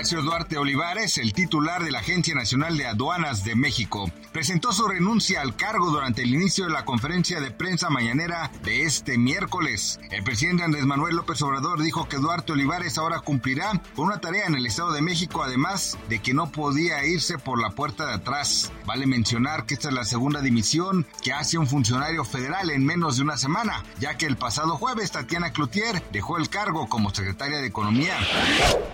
Horacio Duarte Olivares, el titular de la Agencia Nacional de Aduanas de México, presentó su renuncia al cargo durante el inicio de la conferencia de prensa mañanera de este miércoles. El presidente Andrés Manuel López Obrador dijo que Duarte Olivares ahora cumplirá con una tarea en el Estado de México, además de que no podía irse por la puerta de atrás. Vale mencionar que esta es la segunda dimisión que hace un funcionario federal en menos de una semana, ya que el pasado jueves Tatiana Cloutier dejó el cargo como secretaria de Economía.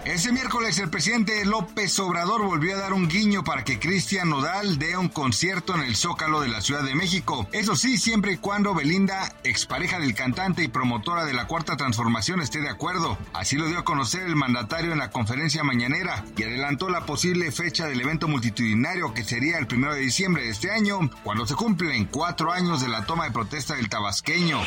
Ese miércoles el presidente López Obrador volvió a dar un guiño para que Cristian Nodal dé un concierto en el Zócalo de la Ciudad de México. Eso sí, siempre y cuando Belinda, expareja del cantante y promotora de la Cuarta Transformación, esté de acuerdo. Así lo dio a conocer el mandatario en la conferencia mañanera y adelantó la posible fecha del evento multitudinario que sería el primero de diciembre de este año, cuando se cumplen cuatro años de la toma de protesta del tabasqueño.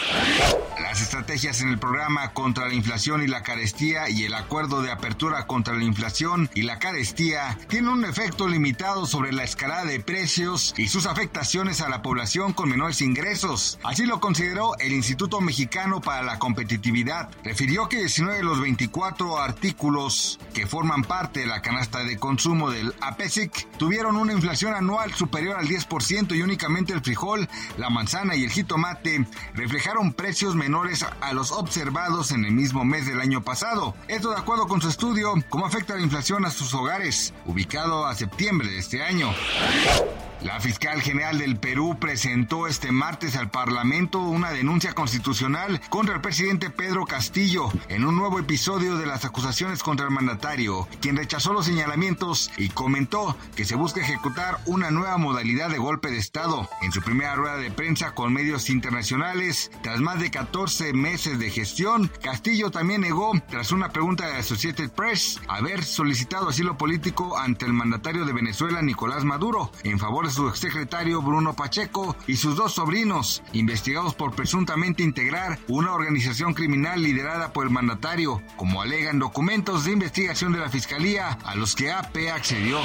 Las estrategias en el programa contra la inflación y la carestía y el acuerdo de apertura contra la inflación y la carestía tienen un efecto limitado sobre la escalada de precios y sus afectaciones a la población con menores ingresos. Así lo consideró el Instituto Mexicano para la Competitividad. Refirió que 19 de los 24 artículos que forman parte de la canasta de consumo del APESIC tuvieron una inflación anual superior al 10% y únicamente el frijol, la manzana y el jitomate reflejaron precios menores a los observados en el mismo mes del año pasado. Esto de acuerdo con su estudio, cómo afecta la inflación a sus hogares, ubicado a septiembre de este año. La fiscal general del Perú presentó este martes al Parlamento una denuncia constitucional contra el presidente Pedro Castillo en un nuevo episodio de las acusaciones contra el mandatario, quien rechazó los señalamientos y comentó que se busca ejecutar una nueva modalidad de golpe de Estado. En su primera rueda de prensa con medios internacionales, tras más de 14 meses de gestión, Castillo también negó, tras una pregunta de Associated Press, haber solicitado asilo político ante el mandatario de Venezuela, Nicolás Maduro, en favor su exsecretario Bruno Pacheco y sus dos sobrinos, investigados por presuntamente integrar una organización criminal liderada por el mandatario, como alegan documentos de investigación de la Fiscalía a los que AP accedió.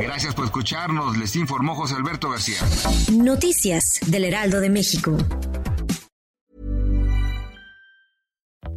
Gracias por escucharnos, les informó José Alberto García. Noticias del Heraldo de México.